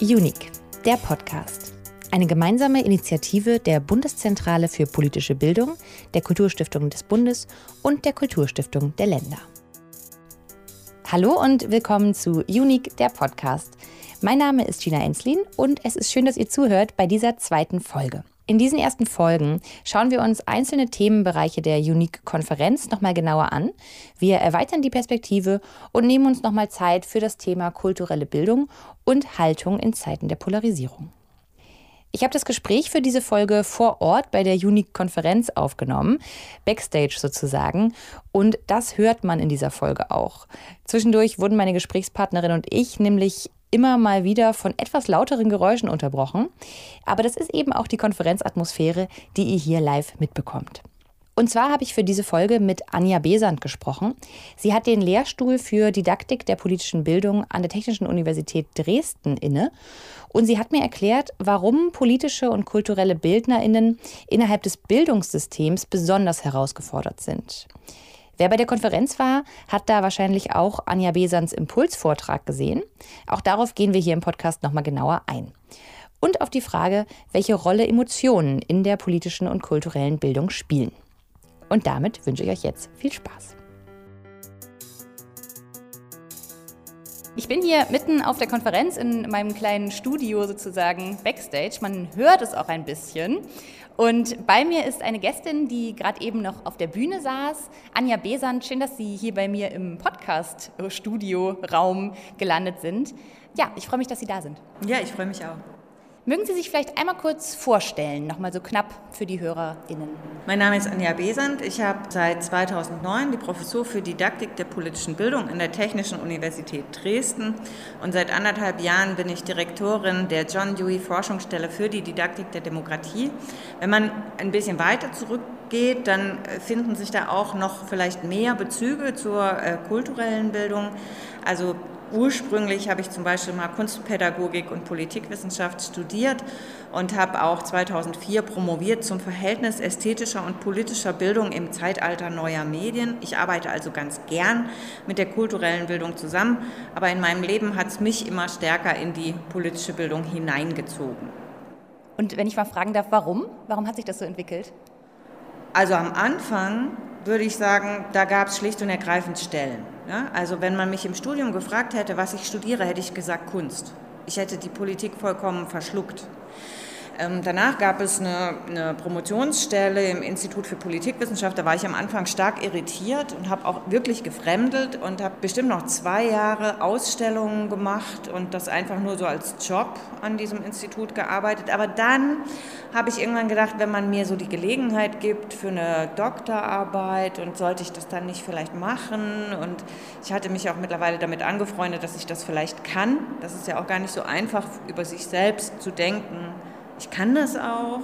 Unique, der Podcast. Eine gemeinsame Initiative der Bundeszentrale für politische Bildung, der Kulturstiftung des Bundes und der Kulturstiftung der Länder. Hallo und willkommen zu Unique, der Podcast. Mein Name ist Gina Enslin und es ist schön, dass ihr zuhört bei dieser zweiten Folge. In diesen ersten Folgen schauen wir uns einzelne Themenbereiche der Unique-Konferenz nochmal genauer an. Wir erweitern die Perspektive und nehmen uns nochmal Zeit für das Thema kulturelle Bildung und Haltung in Zeiten der Polarisierung. Ich habe das Gespräch für diese Folge vor Ort bei der Unique-Konferenz aufgenommen, backstage sozusagen, und das hört man in dieser Folge auch. Zwischendurch wurden meine Gesprächspartnerin und ich nämlich immer mal wieder von etwas lauteren Geräuschen unterbrochen. Aber das ist eben auch die Konferenzatmosphäre, die ihr hier live mitbekommt. Und zwar habe ich für diese Folge mit Anja Besant gesprochen. Sie hat den Lehrstuhl für Didaktik der politischen Bildung an der Technischen Universität Dresden inne. Und sie hat mir erklärt, warum politische und kulturelle Bildnerinnen innerhalb des Bildungssystems besonders herausgefordert sind. Wer bei der Konferenz war, hat da wahrscheinlich auch Anja Besans Impulsvortrag gesehen. Auch darauf gehen wir hier im Podcast nochmal genauer ein. Und auf die Frage, welche Rolle Emotionen in der politischen und kulturellen Bildung spielen. Und damit wünsche ich euch jetzt viel Spaß. Ich bin hier mitten auf der Konferenz in meinem kleinen Studio sozusagen backstage. Man hört es auch ein bisschen. Und bei mir ist eine Gästin, die gerade eben noch auf der Bühne saß, Anja Besant. Schön, dass Sie hier bei mir im Podcast-Studio-Raum gelandet sind. Ja, ich freue mich, dass Sie da sind. Ja, ich freue mich auch. Mögen Sie sich vielleicht einmal kurz vorstellen, nochmal so knapp für die HörerInnen? Mein Name ist Anja Besant. Ich habe seit 2009 die Professur für Didaktik der politischen Bildung an der Technischen Universität Dresden und seit anderthalb Jahren bin ich Direktorin der John Dewey Forschungsstelle für die Didaktik der Demokratie. Wenn man ein bisschen weiter zurückgeht, dann finden sich da auch noch vielleicht mehr Bezüge zur äh, kulturellen Bildung. Also Ursprünglich habe ich zum Beispiel mal Kunstpädagogik und Politikwissenschaft studiert und habe auch 2004 promoviert zum Verhältnis ästhetischer und politischer Bildung im Zeitalter neuer Medien. Ich arbeite also ganz gern mit der kulturellen Bildung zusammen, aber in meinem Leben hat es mich immer stärker in die politische Bildung hineingezogen. Und wenn ich mal fragen darf, warum? Warum hat sich das so entwickelt? Also am Anfang würde ich sagen, da gab es schlicht und ergreifend Stellen. Ja? Also wenn man mich im Studium gefragt hätte, was ich studiere, hätte ich gesagt Kunst. Ich hätte die Politik vollkommen verschluckt. Ähm, danach gab es eine, eine, Promotionsstelle im Institut für Politikwissenschaft. Da war ich am Anfang stark irritiert und habe auch wirklich gefremdelt und habe bestimmt noch zwei Jahre Ausstellungen gemacht und das einfach nur so als Job an diesem Institut gearbeitet. Aber dann habe ich irgendwann gedacht, wenn man mir so die Gelegenheit gibt für eine Doktorarbeit und sollte ich das dann nicht vielleicht machen und ich hatte mich auch mittlerweile damit angefreundet, dass ich das vielleicht kann. Das ist ja auch gar nicht so einfach, über sich selbst zu denken ich kann das auch.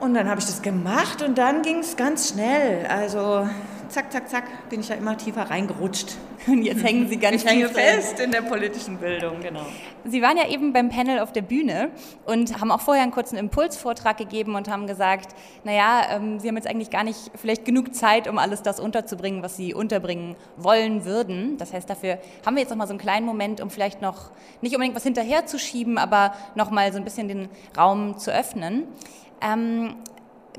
Und dann habe ich das gemacht und dann ging es ganz schnell. Also zack, zack, zack, bin ich ja immer tiefer reingerutscht. Und jetzt hängen Sie ganz ich hänge fest in der politischen Bildung, genau. Sie waren ja eben beim Panel auf der Bühne und haben auch vorher einen kurzen Impulsvortrag gegeben und haben gesagt, naja, ähm, Sie haben jetzt eigentlich gar nicht vielleicht genug Zeit, um alles das unterzubringen, was Sie unterbringen wollen würden. Das heißt, dafür haben wir jetzt noch mal so einen kleinen Moment, um vielleicht noch nicht unbedingt was hinterherzuschieben, aber noch mal so ein bisschen den Raum zu öffnen. Ähm,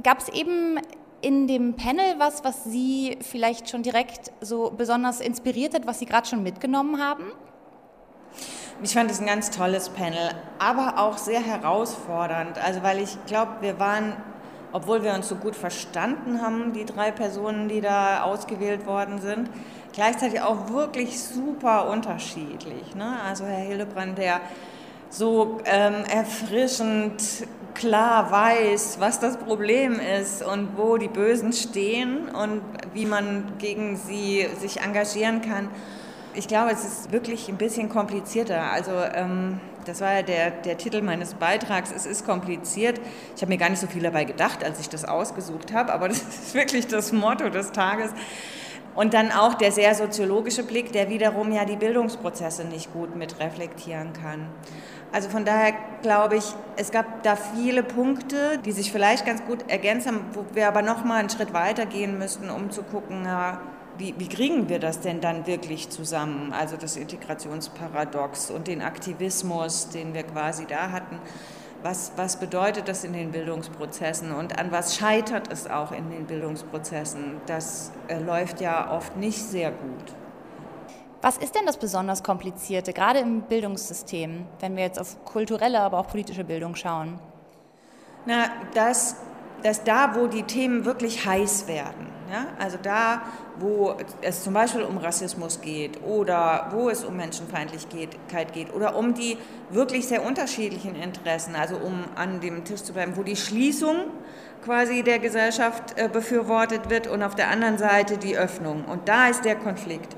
Gab es eben in dem Panel was, was Sie vielleicht schon direkt so besonders inspiriert hat, was Sie gerade schon mitgenommen haben? Ich fand es ein ganz tolles Panel, aber auch sehr herausfordernd. Also weil ich glaube, wir waren, obwohl wir uns so gut verstanden haben, die drei Personen, die da ausgewählt worden sind, gleichzeitig auch wirklich super unterschiedlich. Ne? Also Herr Hillebrand, der so ähm, erfrischend klar weiß, was das Problem ist und wo die Bösen stehen und wie man gegen sie sich engagieren kann. Ich glaube, es ist wirklich ein bisschen komplizierter. Also ähm, das war ja der, der Titel meines Beitrags. Es ist kompliziert. Ich habe mir gar nicht so viel dabei gedacht, als ich das ausgesucht habe, aber das ist wirklich das Motto des Tages. Und dann auch der sehr soziologische Blick, der wiederum ja die Bildungsprozesse nicht gut mit reflektieren kann. Also von daher glaube ich, es gab da viele Punkte, die sich vielleicht ganz gut ergänzt haben, wo wir aber noch mal einen Schritt weiter gehen müssten, um zu gucken, wie, wie kriegen wir das denn dann wirklich zusammen? Also das Integrationsparadox und den Aktivismus, den wir quasi da hatten. Was, was bedeutet das in den Bildungsprozessen und an was scheitert es auch in den Bildungsprozessen? Das äh, läuft ja oft nicht sehr gut. Was ist denn das besonders Komplizierte, gerade im Bildungssystem, wenn wir jetzt auf kulturelle, aber auch politische Bildung schauen? Na, dass, dass da, wo die Themen wirklich heiß werden, ja? also da, wo es zum Beispiel um Rassismus geht oder wo es um Menschenfeindlichkeit geht oder um die wirklich sehr unterschiedlichen Interessen, also um an dem Tisch zu bleiben, wo die Schließung quasi der Gesellschaft äh, befürwortet wird und auf der anderen Seite die Öffnung. Und da ist der Konflikt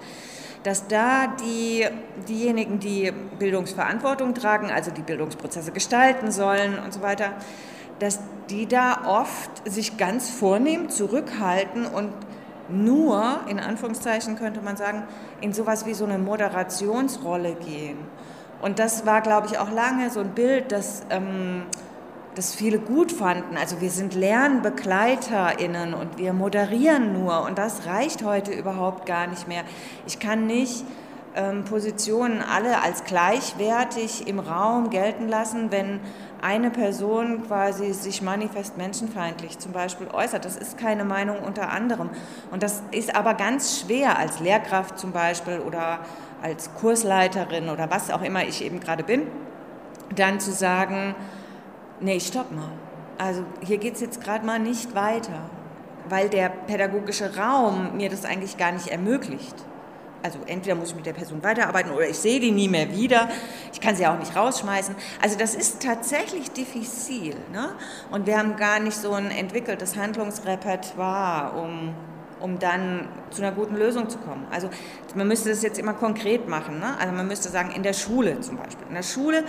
dass da die, diejenigen, die Bildungsverantwortung tragen, also die Bildungsprozesse gestalten sollen und so weiter, dass die da oft sich ganz vornehm zurückhalten und nur, in Anführungszeichen könnte man sagen, in sowas wie so eine Moderationsrolle gehen. Und das war, glaube ich, auch lange so ein Bild, das ähm, das viele gut fanden. Also wir sind LernbegleiterInnen und wir moderieren nur und das reicht heute überhaupt gar nicht mehr. Ich kann nicht ähm, Positionen alle als gleichwertig im Raum gelten lassen, wenn eine Person quasi sich manifest menschenfeindlich zum Beispiel äußert. Das ist keine Meinung unter anderem. Und das ist aber ganz schwer als Lehrkraft zum Beispiel oder als Kursleiterin oder was auch immer ich eben gerade bin, dann zu sagen, nee, stopp mal. Also hier geht es jetzt gerade mal nicht weiter, weil der pädagogische Raum mir das eigentlich gar nicht ermöglicht. Also entweder muss ich mit der Person weiterarbeiten oder ich sehe die nie mehr wieder. Ich kann sie auch nicht rausschmeißen. Also das ist tatsächlich diffizil. Ne? Und wir haben gar nicht so ein entwickeltes Handlungsrepertoire, um, um dann zu einer guten Lösung zu kommen. Also man müsste das jetzt immer konkret machen. Ne? Also man müsste sagen, in der Schule zum Beispiel. In der Schule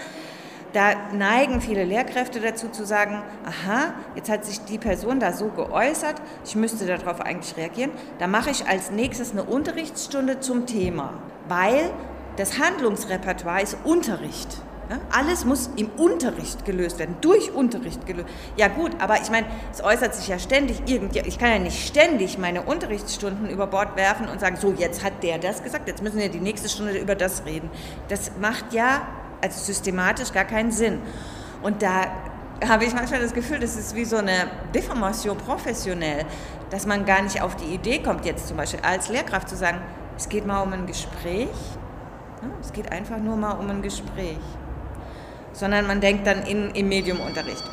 da neigen viele Lehrkräfte dazu zu sagen, aha, jetzt hat sich die Person da so geäußert, ich müsste darauf eigentlich reagieren, da mache ich als nächstes eine Unterrichtsstunde zum Thema, weil das Handlungsrepertoire ist Unterricht. alles muss im Unterricht gelöst werden, durch Unterricht gelöst. Ja gut, aber ich meine, es äußert sich ja ständig irgendwie, ich kann ja nicht ständig meine Unterrichtsstunden über Bord werfen und sagen, so jetzt hat der das gesagt, jetzt müssen wir die nächste Stunde über das reden. Das macht ja also systematisch gar keinen Sinn. Und da habe ich manchmal das Gefühl, das ist wie so eine Deformation professionell, dass man gar nicht auf die Idee kommt, jetzt zum Beispiel als Lehrkraft zu sagen, es geht mal um ein Gespräch, es geht einfach nur mal um ein Gespräch, sondern man denkt dann in, im Mediumunterricht.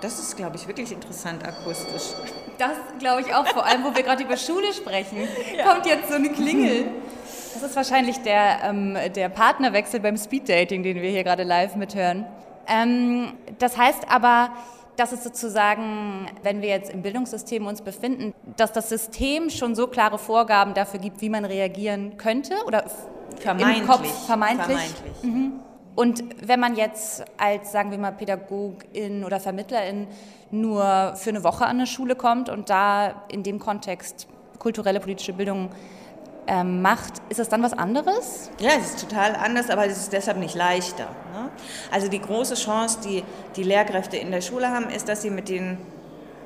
Das ist, glaube ich, wirklich interessant akustisch. Das glaube ich auch, vor allem, wo wir gerade über Schule sprechen, ja. kommt jetzt so eine Klingel. Das ist wahrscheinlich der, ähm, der Partnerwechsel beim Speeddating, den wir hier gerade live mithören. Ähm, das heißt aber, dass es sozusagen, wenn wir jetzt im Bildungssystem uns befinden, dass das System schon so klare Vorgaben dafür gibt, wie man reagieren könnte oder vermeintlich. im Kopf vermeintlich. vermeintlich. Mhm. Und wenn man jetzt als, sagen wir mal, Pädagogin oder Vermittlerin nur für eine Woche an eine Schule kommt und da in dem Kontext kulturelle politische Bildung ähm, macht, ist das dann was anderes? Ja, es ist total anders, aber es ist deshalb nicht leichter. Ne? Also die große Chance, die die Lehrkräfte in der Schule haben, ist, dass sie mit den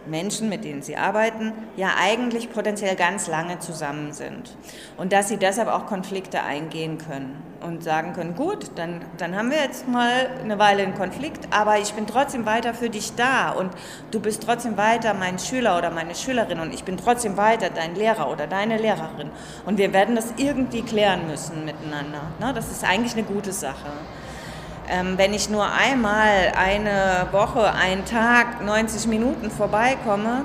Menschen, mit denen sie arbeiten, ja eigentlich potenziell ganz lange zusammen sind. Und dass sie deshalb auch Konflikte eingehen können und sagen können, gut, dann, dann haben wir jetzt mal eine Weile einen Konflikt, aber ich bin trotzdem weiter für dich da und du bist trotzdem weiter mein Schüler oder meine Schülerin und ich bin trotzdem weiter dein Lehrer oder deine Lehrerin. Und wir werden das irgendwie klären müssen miteinander. Ne? Das ist eigentlich eine gute Sache. Ähm, wenn ich nur einmal eine Woche, einen Tag, 90 Minuten vorbeikomme,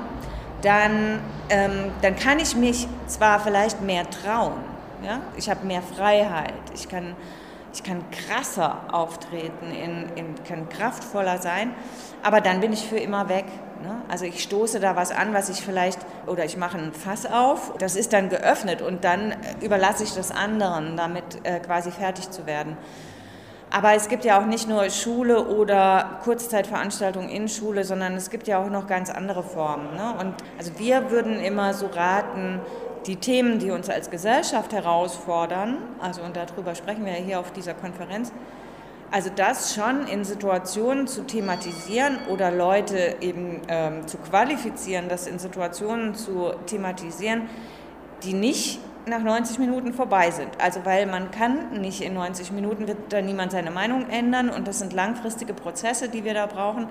dann, ähm, dann kann ich mich zwar vielleicht mehr trauen. Ja? Ich habe mehr Freiheit. Ich kann, ich kann krasser auftreten, in, in, kann kraftvoller sein, aber dann bin ich für immer weg. Ne? Also ich stoße da was an, was ich vielleicht, oder ich mache ein Fass auf, das ist dann geöffnet und dann überlasse ich das anderen, damit äh, quasi fertig zu werden. Aber es gibt ja auch nicht nur Schule oder Kurzzeitveranstaltungen in Schule, sondern es gibt ja auch noch ganz andere Formen. Ne? Und also wir würden immer so raten, die Themen, die uns als Gesellschaft herausfordern, also und darüber sprechen wir ja hier auf dieser Konferenz, also das schon in Situationen zu thematisieren oder Leute eben ähm, zu qualifizieren, das in Situationen zu thematisieren, die nicht nach 90 Minuten vorbei sind. Also weil man kann nicht in 90 Minuten, wird da niemand seine Meinung ändern und das sind langfristige Prozesse, die wir da brauchen.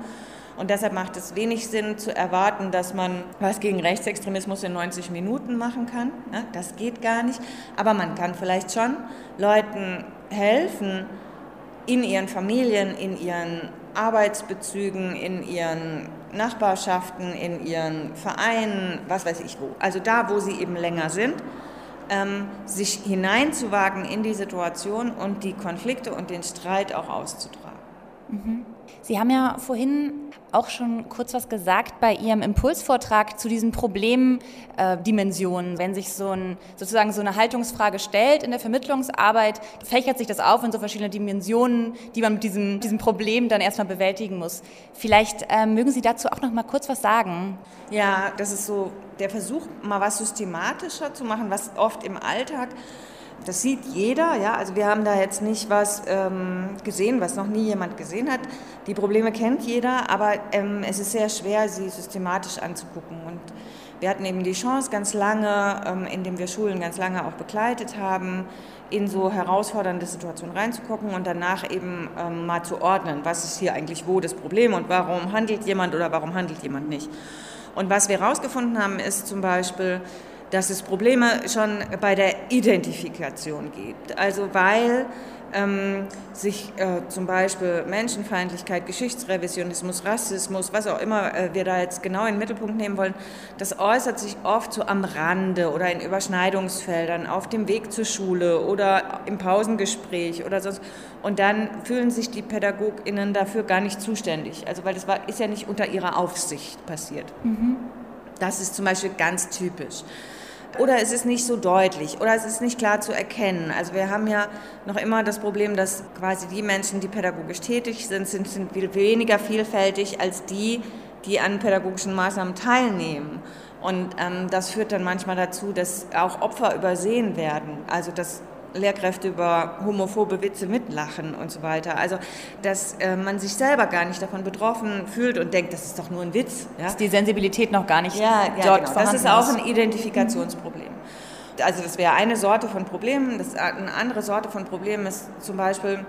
Und deshalb macht es wenig Sinn zu erwarten, dass man was gegen Rechtsextremismus in 90 Minuten machen kann. Das geht gar nicht. Aber man kann vielleicht schon Leuten helfen, in ihren Familien, in ihren Arbeitsbezügen, in ihren Nachbarschaften, in ihren Vereinen, was weiß ich wo. Also da, wo sie eben länger sind, ähm, sich hineinzuwagen in die Situation und die Konflikte und den Streit auch auszutragen. Mhm. Sie haben ja vorhin auch schon kurz was gesagt bei Ihrem Impulsvortrag zu diesen Problemdimensionen. Äh, Wenn sich so ein, sozusagen so eine Haltungsfrage stellt in der Vermittlungsarbeit, fächert sich das auf in so verschiedene Dimensionen, die man mit diesem, diesem Problem dann erstmal bewältigen muss. Vielleicht äh, mögen Sie dazu auch noch mal kurz was sagen. Ja, das ist so der Versuch, mal was systematischer zu machen, was oft im Alltag das sieht jeder, ja. Also wir haben da jetzt nicht was ähm, gesehen, was noch nie jemand gesehen hat. Die Probleme kennt jeder, aber ähm, es ist sehr schwer, sie systematisch anzugucken. Und wir hatten eben die Chance, ganz lange, ähm, indem wir Schulen ganz lange auch begleitet haben, in so herausfordernde Situationen reinzugucken und danach eben ähm, mal zu ordnen, was ist hier eigentlich wo das Problem und warum handelt jemand oder warum handelt jemand nicht. Und was wir herausgefunden haben, ist zum Beispiel, dass es Probleme schon bei der Identifikation gibt. Also weil ähm, sich äh, zum Beispiel Menschenfeindlichkeit, Geschichtsrevisionismus, Rassismus, was auch immer äh, wir da jetzt genau in den Mittelpunkt nehmen wollen, das äußert sich oft so am Rande oder in Überschneidungsfeldern, auf dem Weg zur Schule oder im Pausengespräch oder sonst. Und dann fühlen sich die PädagogInnen dafür gar nicht zuständig. Also weil das war, ist ja nicht unter ihrer Aufsicht passiert. Mhm. Das ist zum Beispiel ganz typisch oder es ist nicht so deutlich oder es ist nicht klar zu erkennen. Also wir haben ja noch immer das Problem, dass quasi die Menschen, die pädagogisch tätig sind, sind, sind weniger vielfältig als die, die an pädagogischen Maßnahmen teilnehmen. Und ähm, das führt dann manchmal dazu, dass auch Opfer übersehen werden. Also dass Lehrkräfte über homophobe Witze mitlachen und so weiter. Also, dass äh, man sich selber gar nicht davon betroffen fühlt und denkt, das ist doch nur ein Witz. Ja? Dass die Sensibilität noch gar nicht ja, ja, dort genau. Das ist auch ein Identifikationsproblem. Also das wäre eine Sorte von Problemen. Das, eine andere Sorte von Problemen ist zum Beispiel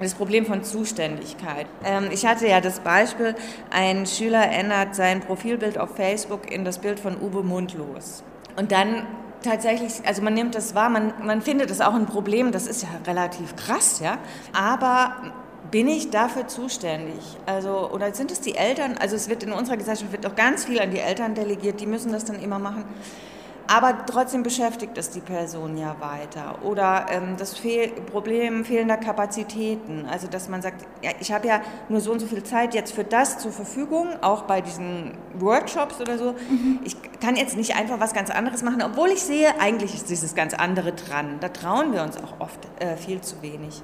das Problem von Zuständigkeit. Ähm, ich hatte ja das Beispiel, ein Schüler ändert sein Profilbild auf Facebook in das Bild von Uwe Mundlos. Und dann tatsächlich, also man nimmt das wahr, man, man findet es auch ein Problem, das ist ja relativ krass, ja. Aber bin ich dafür zuständig? Also, oder sind es die Eltern? Also es wird in unserer Gesellschaft wird auch ganz viel an die Eltern delegiert, die müssen das dann immer machen. Aber trotzdem beschäftigt es die Person ja weiter. Oder ähm, das Fehl Problem fehlender Kapazitäten. Also dass man sagt, ja, ich habe ja nur so und so viel Zeit jetzt für das zur Verfügung, auch bei diesen Workshops oder so. Mhm. Ich kann jetzt nicht einfach was ganz anderes machen, obwohl ich sehe, eigentlich ist dieses ganz andere dran. Da trauen wir uns auch oft äh, viel zu wenig.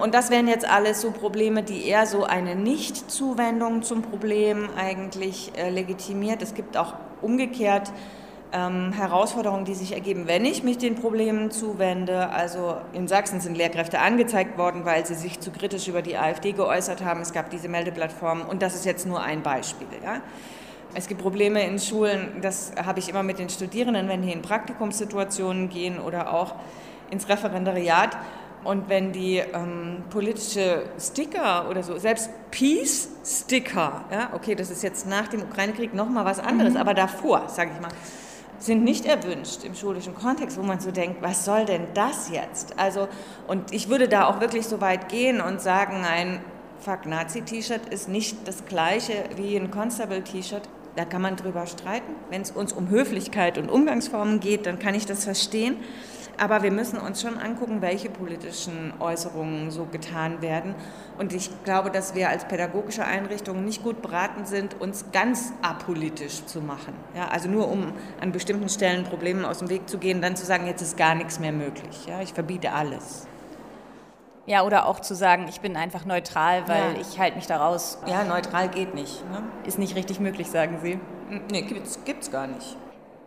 Und das wären jetzt alles so Probleme, die eher so eine Nichtzuwendung zum Problem eigentlich äh, legitimiert. Es gibt auch umgekehrt ähm, Herausforderungen, die sich ergeben, wenn ich mich den Problemen zuwende. Also in Sachsen sind Lehrkräfte angezeigt worden, weil sie sich zu kritisch über die AfD geäußert haben. Es gab diese Meldeplattform und das ist jetzt nur ein Beispiel. Ja? Es gibt Probleme in Schulen, das habe ich immer mit den Studierenden, wenn die in Praktikumssituationen gehen oder auch ins Referendariat. Und wenn die ähm, politische Sticker oder so, selbst Peace-Sticker, ja, okay, das ist jetzt nach dem Ukraine-Krieg nochmal was anderes, mhm. aber davor, sage ich mal, sind nicht erwünscht im schulischen Kontext, wo man so denkt, was soll denn das jetzt? Also, und ich würde da auch wirklich so weit gehen und sagen, ein Fuck Nazi-T-Shirt ist nicht das gleiche wie ein Constable-T-Shirt. Da kann man drüber streiten. Wenn es uns um Höflichkeit und Umgangsformen geht, dann kann ich das verstehen. Aber wir müssen uns schon angucken, welche politischen Äußerungen so getan werden. Und ich glaube, dass wir als pädagogische Einrichtungen nicht gut beraten sind, uns ganz apolitisch zu machen. Ja, also nur um an bestimmten Stellen Problemen aus dem Weg zu gehen, dann zu sagen, jetzt ist gar nichts mehr möglich. Ja, ich verbiete alles. Ja, oder auch zu sagen, ich bin einfach neutral, weil ja. ich halte mich daraus. Ja, neutral geht nicht. Ne? Ist nicht richtig möglich, sagen Sie. Nee, gibt's, gibt's gar nicht.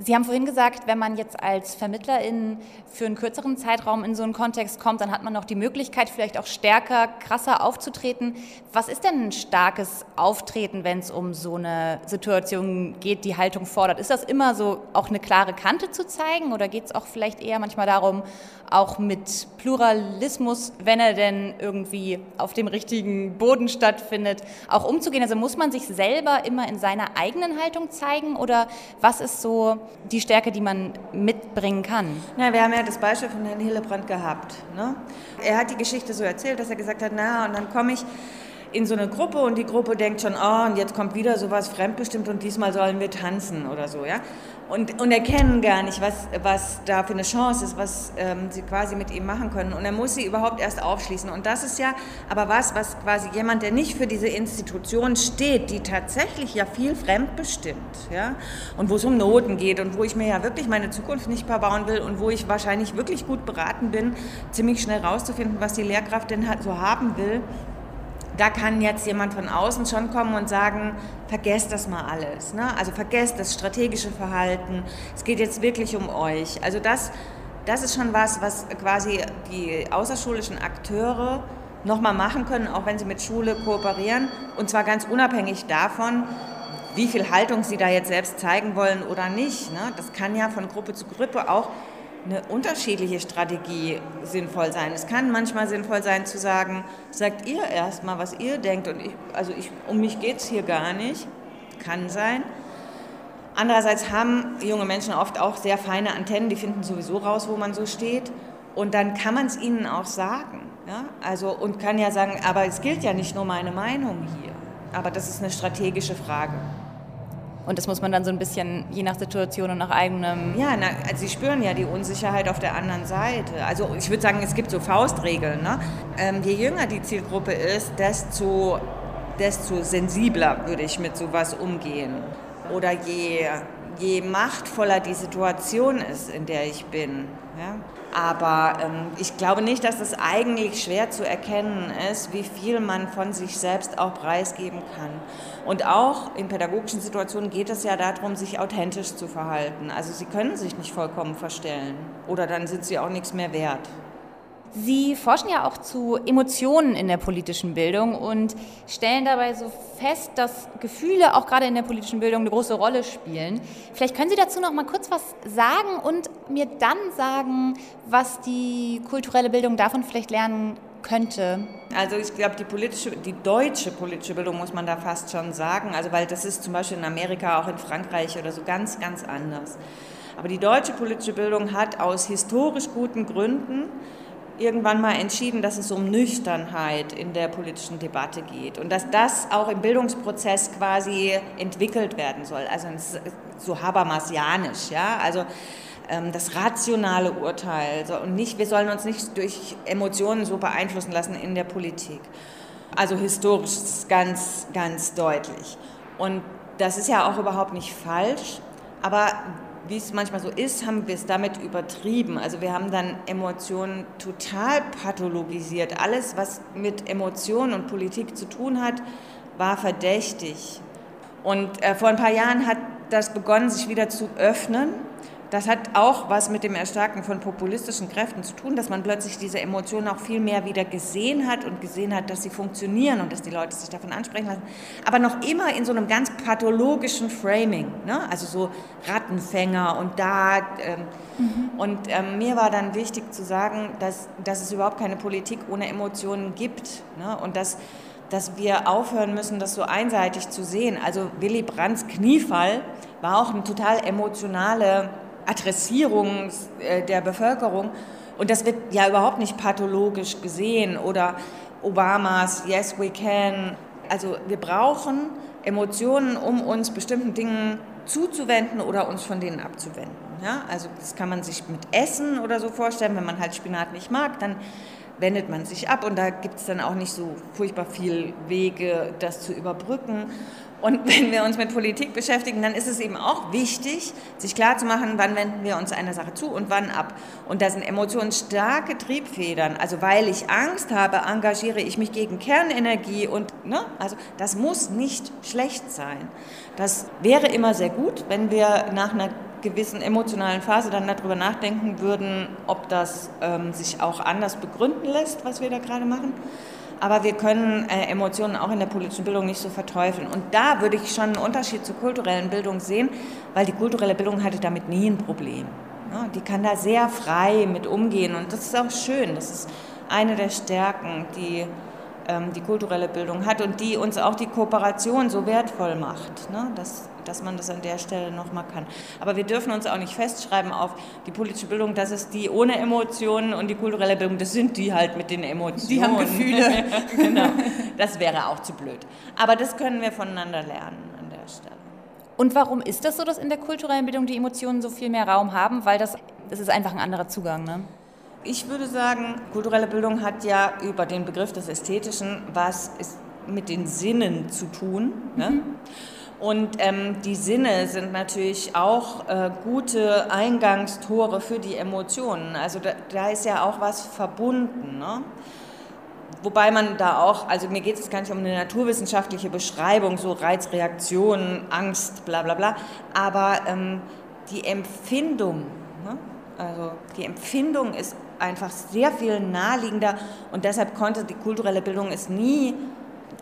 Sie haben vorhin gesagt, wenn man jetzt als Vermittlerin für einen kürzeren Zeitraum in so einen Kontext kommt, dann hat man noch die Möglichkeit, vielleicht auch stärker, krasser aufzutreten. Was ist denn ein starkes Auftreten, wenn es um so eine Situation geht, die Haltung fordert? Ist das immer so, auch eine klare Kante zu zeigen oder geht es auch vielleicht eher manchmal darum, auch mit Pluralismus, wenn er denn irgendwie auf dem richtigen Boden stattfindet, auch umzugehen? Also muss man sich selber immer in seiner eigenen Haltung zeigen oder was ist so die Stärke, die man mitbringen kann? Na, wir haben ja das Beispiel von Herrn Hillebrand gehabt. Ne? Er hat die Geschichte so erzählt, dass er gesagt hat, na, und dann komme ich in so eine Gruppe und die Gruppe denkt schon, oh, und jetzt kommt wieder sowas fremdbestimmt und diesmal sollen wir tanzen oder so, ja. Und, und erkennen gar nicht, was, was da für eine Chance ist, was ähm, sie quasi mit ihm machen können. Und er muss sie überhaupt erst aufschließen. Und das ist ja aber was, was quasi jemand, der nicht für diese Institution steht, die tatsächlich ja viel fremdbestimmt, ja, und wo es um Noten geht und wo ich mir ja wirklich meine Zukunft nicht verbauen will und wo ich wahrscheinlich wirklich gut beraten bin, ziemlich schnell rauszufinden, was die Lehrkraft denn so haben will, da kann jetzt jemand von außen schon kommen und sagen, vergesst das mal alles. Ne? Also vergesst das strategische Verhalten. Es geht jetzt wirklich um euch. Also das, das ist schon was, was quasi die außerschulischen Akteure nochmal machen können, auch wenn sie mit Schule kooperieren. Und zwar ganz unabhängig davon, wie viel Haltung sie da jetzt selbst zeigen wollen oder nicht. Ne? Das kann ja von Gruppe zu Gruppe auch eine unterschiedliche Strategie sinnvoll sein. Es kann manchmal sinnvoll sein zu sagen, sagt ihr erstmal, was ihr denkt und ich, also ich, um mich geht es hier gar nicht. Kann sein. Andererseits haben junge Menschen oft auch sehr feine Antennen, die finden sowieso raus, wo man so steht. Und dann kann man es ihnen auch sagen. Ja? Also, und kann ja sagen, aber es gilt ja nicht nur meine Meinung hier. Aber das ist eine strategische Frage. Und das muss man dann so ein bisschen je nach Situation und nach eigenem. Ja, na, also sie spüren ja die Unsicherheit auf der anderen Seite. Also ich würde sagen, es gibt so Faustregeln. Ne? Ähm, je jünger die Zielgruppe ist, desto, desto sensibler würde ich mit sowas umgehen. Oder je, je machtvoller die Situation ist, in der ich bin. Ja? Aber ähm, ich glaube nicht, dass es eigentlich schwer zu erkennen ist, wie viel man von sich selbst auch preisgeben kann. Und auch in pädagogischen Situationen geht es ja darum, sich authentisch zu verhalten. Also Sie können sich nicht vollkommen verstellen oder dann sind Sie auch nichts mehr wert. Sie forschen ja auch zu Emotionen in der politischen Bildung und stellen dabei so fest, dass Gefühle auch gerade in der politischen Bildung eine große Rolle spielen. Vielleicht können Sie dazu noch mal kurz was sagen und mir dann sagen, was die kulturelle Bildung davon vielleicht lernen könnte. Also ich glaube, die politische, die deutsche politische Bildung muss man da fast schon sagen, also weil das ist zum Beispiel in Amerika, auch in Frankreich oder so ganz, ganz anders. Aber die deutsche politische Bildung hat aus historisch guten Gründen irgendwann mal entschieden, dass es um Nüchternheit in der politischen Debatte geht und dass das auch im Bildungsprozess quasi entwickelt werden soll. Also so habermasianisch, ja. Also ähm, das rationale Urteil und nicht, wir sollen uns nicht durch Emotionen so beeinflussen lassen in der Politik. Also historisch ganz, ganz deutlich. Und das ist ja auch überhaupt nicht falsch, aber wie es manchmal so ist, haben wir es damit übertrieben. Also wir haben dann Emotionen total pathologisiert. Alles, was mit Emotionen und Politik zu tun hat, war verdächtig. Und äh, vor ein paar Jahren hat das begonnen, sich wieder zu öffnen. Das hat auch was mit dem Erstarken von populistischen Kräften zu tun, dass man plötzlich diese Emotionen auch viel mehr wieder gesehen hat und gesehen hat, dass sie funktionieren und dass die Leute sich davon ansprechen lassen. Aber noch immer in so einem ganz pathologischen Framing, ne? also so Rattenfänger und da. Ähm, mhm. Und ähm, mir war dann wichtig zu sagen, dass, dass es überhaupt keine Politik ohne Emotionen gibt ne? und dass dass wir aufhören müssen, das so einseitig zu sehen. Also Willy Brandts Kniefall war auch eine total emotionale Adressierung äh, der Bevölkerung. Und das wird ja überhaupt nicht pathologisch gesehen oder Obamas Yes, we can. Also wir brauchen Emotionen, um uns bestimmten Dingen zuzuwenden oder uns von denen abzuwenden. Ja? Also das kann man sich mit Essen oder so vorstellen. Wenn man halt Spinat nicht mag, dann wendet man sich ab und da gibt es dann auch nicht so furchtbar viel Wege, das zu überbrücken. Und wenn wir uns mit Politik beschäftigen, dann ist es eben auch wichtig, sich klarzumachen, wann wenden wir uns einer Sache zu und wann ab. Und da sind Emotionen starke Triebfedern. Also weil ich Angst habe, engagiere ich mich gegen Kernenergie und ne? also das muss nicht schlecht sein. Das wäre immer sehr gut, wenn wir nach einer gewissen emotionalen Phase dann darüber nachdenken würden, ob das ähm, sich auch anders begründen lässt, was wir da gerade machen. Aber wir können äh, Emotionen auch in der politischen Bildung nicht so verteufeln. Und da würde ich schon einen Unterschied zur kulturellen Bildung sehen, weil die kulturelle Bildung hatte damit nie ein Problem. Ja, die kann da sehr frei mit umgehen und das ist auch schön. Das ist eine der Stärken, die ähm, die kulturelle Bildung hat und die uns auch die Kooperation so wertvoll macht, ne? dass, dass man das an der Stelle nochmal kann. Aber wir dürfen uns auch nicht festschreiben auf die politische Bildung, das ist die ohne Emotionen und die kulturelle Bildung, das sind die halt mit den Emotionen. Die haben Gefühle. genau, das wäre auch zu blöd. Aber das können wir voneinander lernen an der Stelle. Und warum ist das so, dass in der kulturellen Bildung die Emotionen so viel mehr Raum haben? Weil das, das ist einfach ein anderer Zugang, ne? Ich würde sagen, kulturelle Bildung hat ja über den Begriff des Ästhetischen was ist mit den Sinnen zu tun. Ne? Mhm. Und ähm, die Sinne sind natürlich auch äh, gute Eingangstore für die Emotionen. Also da, da ist ja auch was verbunden. Ne? Wobei man da auch, also mir geht es gar nicht um eine naturwissenschaftliche Beschreibung, so Reizreaktionen, Angst, bla bla bla, aber ähm, die Empfindung, ne? also die Empfindung ist einfach sehr viel naheliegender und deshalb konnte die kulturelle Bildung es nie,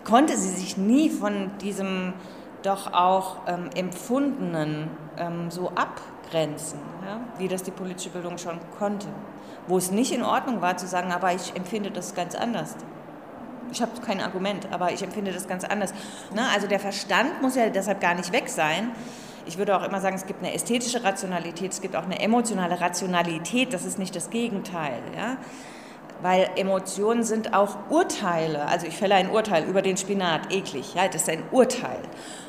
konnte sie sich nie von diesem doch auch ähm, Empfundenen ähm, so abgrenzen, ja? wie das die politische Bildung schon konnte. Wo es nicht in Ordnung war zu sagen, aber ich empfinde das ganz anders. Ich habe kein Argument, aber ich empfinde das ganz anders. Ne? Also der Verstand muss ja deshalb gar nicht weg sein, ich würde auch immer sagen, es gibt eine ästhetische Rationalität, es gibt auch eine emotionale Rationalität, das ist nicht das Gegenteil. Ja? Weil Emotionen sind auch Urteile. Also ich fälle ein Urteil über den Spinat, eklig, ja, das ist ein Urteil.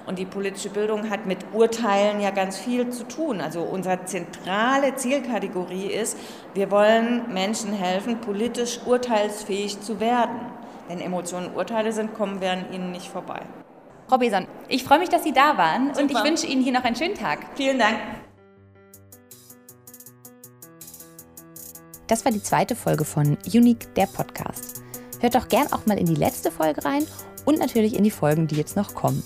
Und die politische Bildung hat mit Urteilen ja ganz viel zu tun. Also unsere zentrale Zielkategorie ist, wir wollen Menschen helfen, politisch urteilsfähig zu werden. Wenn Emotionen Urteile sind, kommen wir an ihnen nicht vorbei. Frau Beson, ich freue mich, dass Sie da waren Super. und ich wünsche Ihnen hier noch einen schönen Tag. Vielen Dank. Das war die zweite Folge von Unique, der Podcast. Hört doch gern auch mal in die letzte Folge rein und natürlich in die Folgen, die jetzt noch kommen.